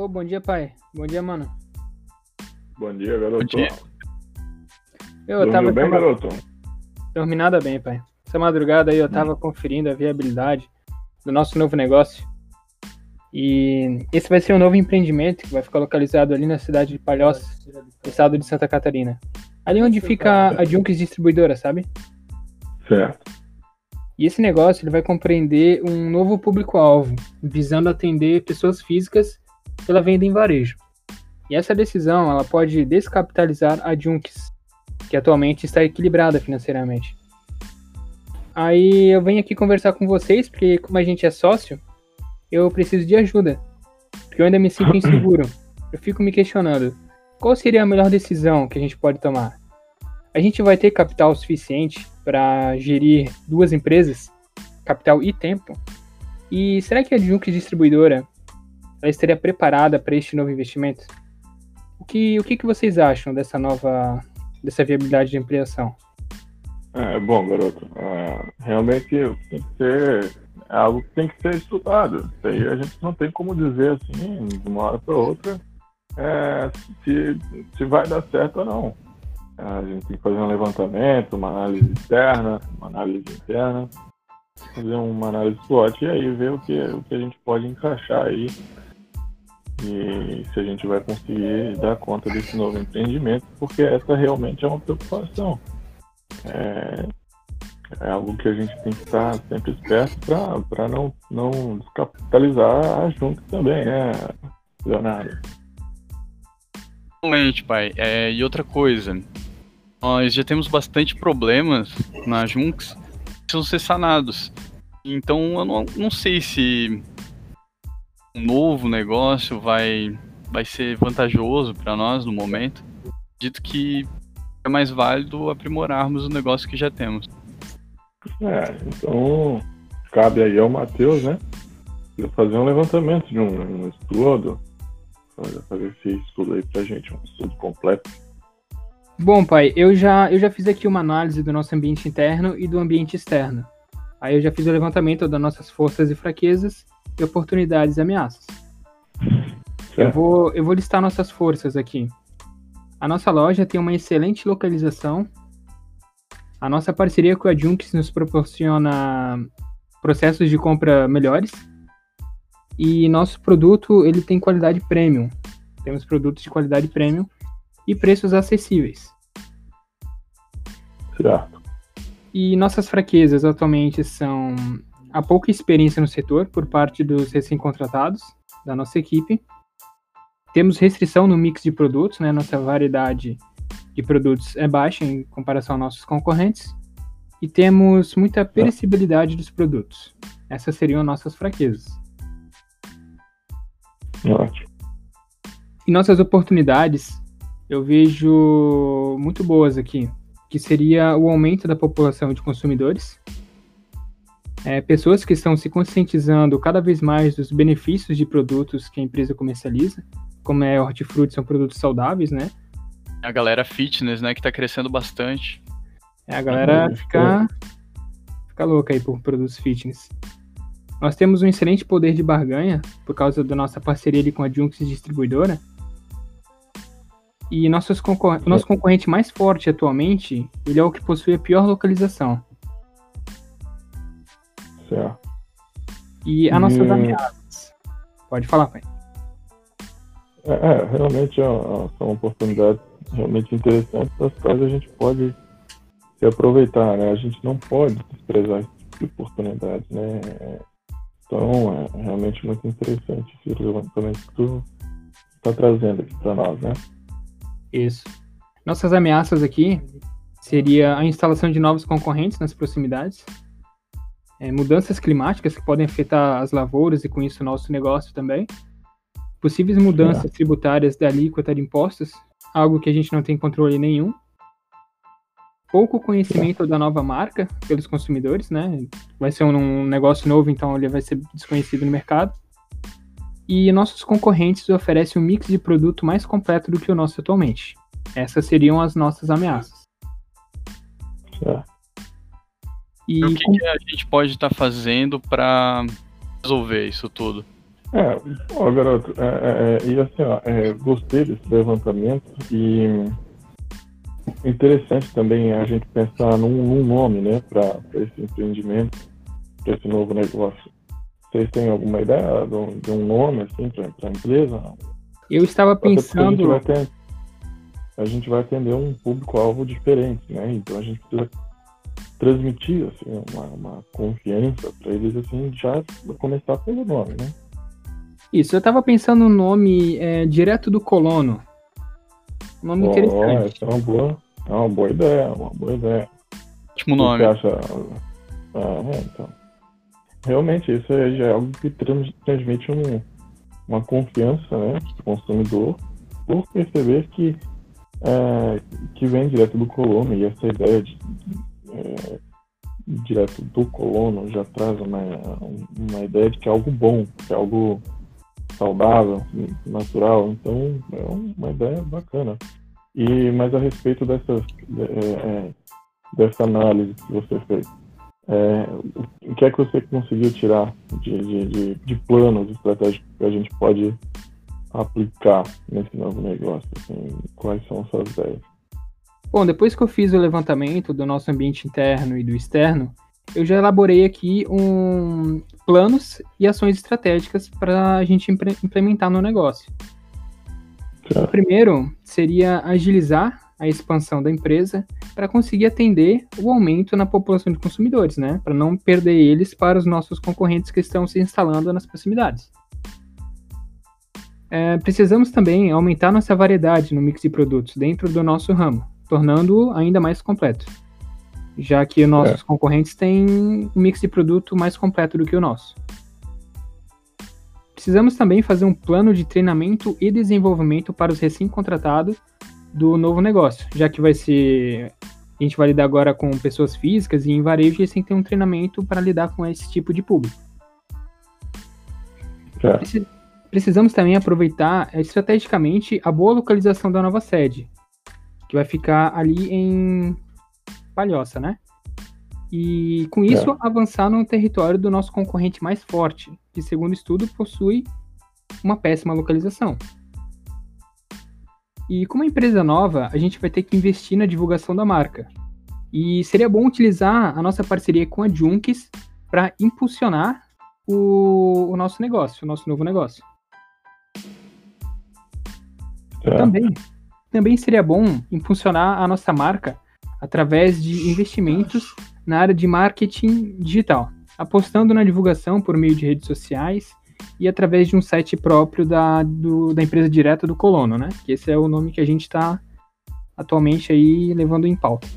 Ô, bom dia, pai. Bom dia, mano. Bom dia, garoto. Bom dia. Eu Dormiu tava bem, garoto? Dormi nada bem, pai. Essa madrugada aí eu tava conferindo a viabilidade do nosso novo negócio. E esse vai ser um novo empreendimento que vai ficar localizado ali na cidade de Palhoça, no estado de Santa Catarina. Ali onde fica a Junks Distribuidora, sabe? Certo. E esse negócio ele vai compreender um novo público-alvo, visando atender pessoas físicas pela venda em varejo. E essa decisão ela pode descapitalizar a Junks, que atualmente está equilibrada financeiramente. Aí eu venho aqui conversar com vocês, porque como a gente é sócio, eu preciso de ajuda. Porque eu ainda me sinto inseguro. Eu fico me questionando, qual seria a melhor decisão que a gente pode tomar? A gente vai ter capital suficiente para gerir duas empresas, capital e tempo? E será que a Junks Distribuidora ela estaria preparada para este novo investimento? O que, o que, que vocês acham dessa nova dessa viabilidade de ampliação? É, bom, garoto, é, realmente tem que ser é algo que tem que ser estudado. Isso aí a gente não tem como dizer assim, de uma hora para outra, é, se, se vai dar certo ou não. É, a gente tem que fazer um levantamento, uma análise externa, uma análise interna, fazer uma análise SWOT e aí ver o que, o que a gente pode encaixar aí e se a gente vai conseguir dar conta desse novo empreendimento, porque essa realmente é uma preocupação. É, é algo que a gente tem que estar sempre esperto para não, não descapitalizar a Junta também, né, Leonardo? Realmente, pai. É, e outra coisa, nós já temos bastante problemas na Junks que precisam ser sanados. Então eu não, não sei se um novo negócio vai, vai ser vantajoso para nós no momento. Dito que é mais válido aprimorarmos o negócio que já temos. É, então cabe aí ao Matheus, né? Fazer um levantamento de um, um estudo, fazer esse estudo aí pra gente, um estudo completo. Bom, pai, eu já, eu já fiz aqui uma análise do nosso ambiente interno e do ambiente externo. Aí eu já fiz o levantamento das nossas forças e fraquezas oportunidades e ameaças. Eu vou, eu vou listar nossas forças aqui. A nossa loja tem uma excelente localização. A nossa parceria com a Junks nos proporciona processos de compra melhores. E nosso produto ele tem qualidade premium. Temos produtos de qualidade premium e preços acessíveis. Certo. E nossas fraquezas atualmente são a pouca experiência no setor por parte dos recém-contratados da nossa equipe. Temos restrição no mix de produtos, né? Nossa variedade de produtos é baixa em comparação aos nossos concorrentes. E temos muita perecibilidade dos produtos. Essas seriam nossas fraquezas. Ótimo. E nossas oportunidades, eu vejo muito boas aqui, que seria o aumento da população de consumidores, é, pessoas que estão se conscientizando cada vez mais dos benefícios de produtos que a empresa comercializa, como é hortifruti, são produtos saudáveis, né? A galera fitness, né, que tá crescendo bastante. É, a galera fica, fica louca aí por produtos fitness. Nós temos um excelente poder de barganha por causa da nossa parceria ali com a Junks Distribuidora. E nossos concor nosso concorrente mais forte atualmente, ele é o que possui a pior localização. Certo. E as nossas Hum. ameaças. Pode falar, pai. É, é, realmente é uma- são oportunidades realmente interessantes das quais a gente pode se aproveitar, né? A gente não pode desprezar esse tipo de oportunidade, né? Então, é realmente muito interessante esse levantamento que tu está trazendo aqui para nós, né? Isso. Nossas ameaças aqui seria a instalação de novos concorrentes nas proximidades, é, mudanças climáticas que podem afetar as lavouras e com isso o nosso negócio também, possíveis mudanças tributárias da alíquota de impostos, algo que a gente não tem controle nenhum, pouco conhecimento da nova marca pelos consumidores, né? Vai ser um negócio novo, então ele vai ser desconhecido no mercado. E nossos concorrentes oferecem um mix de produto mais completo do que o nosso atualmente. Essas seriam as nossas ameaças. Certo. E o que, que a gente pode estar fazendo para resolver isso tudo? É, ó, garoto, é, é, é, e assim, ó, é, gostei desse levantamento e interessante também a gente pensar num, num nome, né, para esse empreendimento, para esse novo negócio. Vocês têm alguma ideia de um, de um nome, assim, para a empresa? Eu estava pensando... A gente, ter, a gente vai atender um público-alvo diferente, né, então a gente precisa transmitir, assim, uma, uma confiança para eles, assim, já começar pelo nome, né. Isso, eu estava pensando no nome é, direto do colono. Um nome oh, interessante. É uma boa, é uma boa ideia, uma boa ideia. Último nome. Você acha? Ah, é, então. Realmente, isso já é algo que trans, transmite um, uma confiança né, do consumidor por perceber que, é, que vem direto do colono e essa ideia de, é, direto do colono já traz uma, uma ideia de que é algo bom, que é algo saudável, natural. Então é uma ideia bacana. E mas a respeito dessas é, é, dessa análise que você fez, é, o que é que você conseguiu tirar de, de, de, de planos estratégicos que a gente pode aplicar nesse novo negócio? Assim, quais são suas ideias? Bom, depois que eu fiz o levantamento do nosso ambiente interno e do externo, eu já elaborei aqui um planos e ações estratégicas para a gente implementar no negócio. O primeiro seria agilizar a expansão da empresa para conseguir atender o aumento na população de consumidores, né? Para não perder eles para os nossos concorrentes que estão se instalando nas proximidades. É, precisamos também aumentar nossa variedade no mix de produtos dentro do nosso ramo, tornando-o ainda mais completo já que nossos é. concorrentes têm um mix de produto mais completo do que o nosso. Precisamos também fazer um plano de treinamento e desenvolvimento para os recém-contratados do novo negócio, já que vai ser. A gente vai lidar agora com pessoas físicas e em varejo têm que ter um treinamento para lidar com esse tipo de público. É. Precisamos também aproveitar estrategicamente a boa localização da nova sede, que vai ficar ali em Palhoça, né? E com isso é. avançar no território do nosso concorrente mais forte, que segundo estudo possui uma péssima localização. E como empresa nova, a gente vai ter que investir na divulgação da marca. E seria bom utilizar a nossa parceria com a Junks para impulsionar o, o, nosso negócio, o nosso novo negócio. É. Também, também seria bom impulsionar a nossa marca através de investimentos na área de marketing digital, apostando na divulgação por meio de redes sociais e através de um site próprio da, do, da empresa direta do Colono, né? Que esse é o nome que a gente está atualmente aí levando em pauta.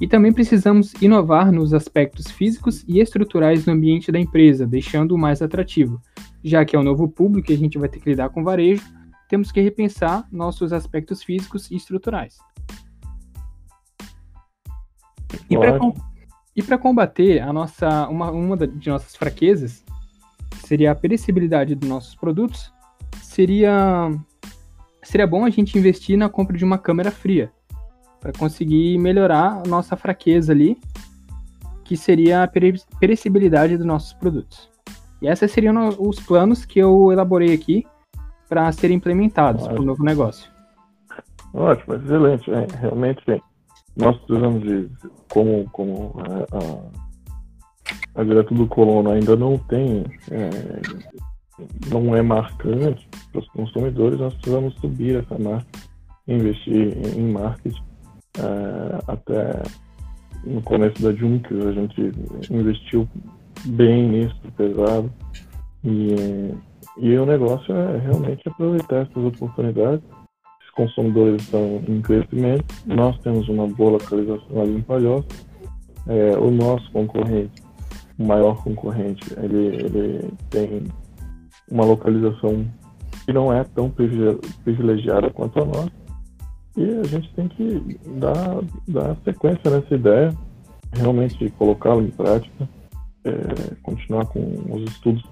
E também precisamos inovar nos aspectos físicos e estruturais do ambiente da empresa, deixando-o mais atrativo. Já que é um novo público e a gente vai ter que lidar com varejo, temos que repensar nossos aspectos físicos e estruturais. E para combater a nossa, uma, uma de nossas fraquezas, que seria a perecibilidade dos nossos produtos, seria, seria bom a gente investir na compra de uma câmera fria, para conseguir melhorar a nossa fraqueza ali, que seria a perecibilidade dos nossos produtos. E esses seriam os planos que eu elaborei aqui para serem implementados para o novo negócio. Ótimo, excelente. É, realmente, nós precisamos de, como, como a, a, a direto do colono ainda não tem, é, não é marcante para os consumidores, nós precisamos subir essa marca, investir em marketing. É, até no começo da Junker a gente investiu bem nisso, pesado. E, e o negócio é realmente aproveitar essas oportunidades. Consumidores estão em crescimento, nós temos uma boa localização ali em Palhoça, é, o nosso concorrente, o maior concorrente, ele, ele tem uma localização que não é tão privilegiada quanto a nossa, e a gente tem que dar, dar sequência nessa ideia, realmente colocá-la em prática, é, continuar com os estudos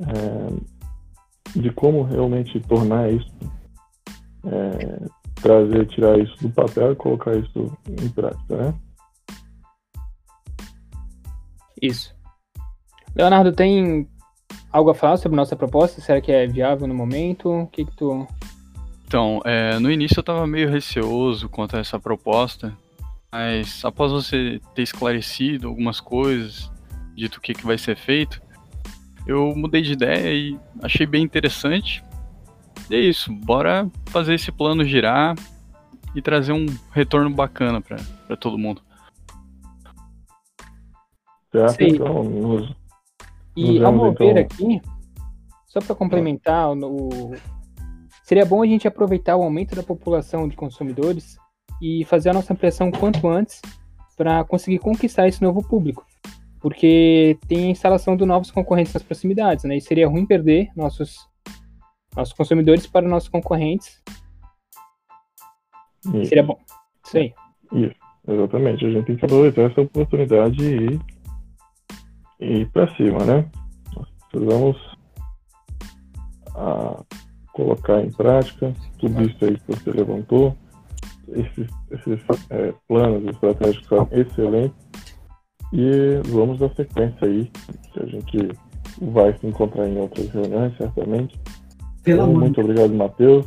é, de como realmente tornar isso é, trazer, tirar isso do papel e colocar isso em prática, né? Isso. Leonardo, tem algo a falar sobre nossa proposta? Será que é viável no momento? O que, que tu. Então, é, no início eu estava meio receoso quanto a essa proposta, mas após você ter esclarecido algumas coisas, dito o que, que vai ser feito, eu mudei de ideia e achei bem interessante. E é isso, bora fazer esse plano girar e trazer um retorno bacana para todo mundo. Certo, Sim. então nos, E nos ao meu ver então... aqui, só para complementar, o, seria bom a gente aproveitar o aumento da população de consumidores e fazer a nossa impressão quanto antes para conseguir conquistar esse novo público. Porque tem a instalação de novos concorrentes nas proximidades, né? E seria ruim perder nossos, nossos consumidores para nossos concorrentes. Isso. Seria bom. Isso aí. Isso, exatamente. A gente tem que aproveitar essa oportunidade e e para cima, né? Nós precisamos ah, colocar em prática tudo isso aí que você levantou. Esses, esses é, planos estratégicos são excelentes e vamos dar sequência aí, que a gente vai se encontrar em outras reuniões, certamente. Pelo então, muito obrigado, Matheus.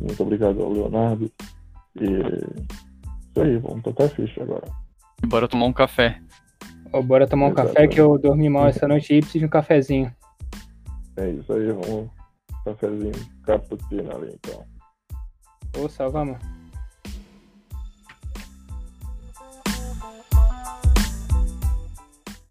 Muito obrigado ao Leonardo. E isso aí, vamos tocar a ficha agora. Bora tomar um café. Oh, bora tomar um café que eu dormi mal essa noite e preciso de um cafezinho. É isso aí, vamos. Um cafezinho cappuccino ali então. Ô, salva, mano.